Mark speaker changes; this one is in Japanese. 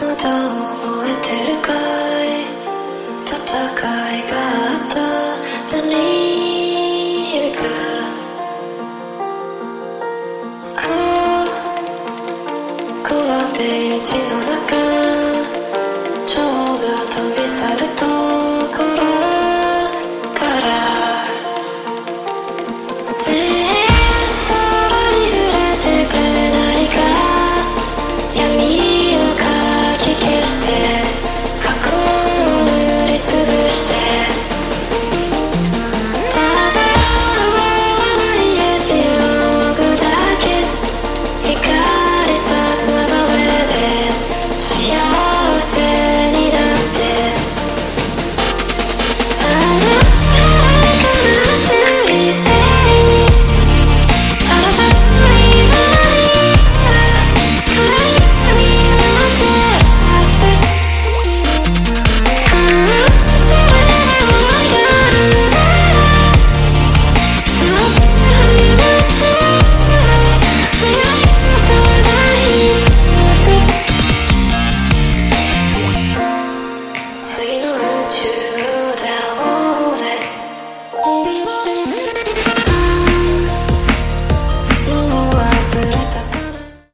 Speaker 1: まだ覚えてるかい？戦いがあった。何響くここはページの中蝶が飛び去ると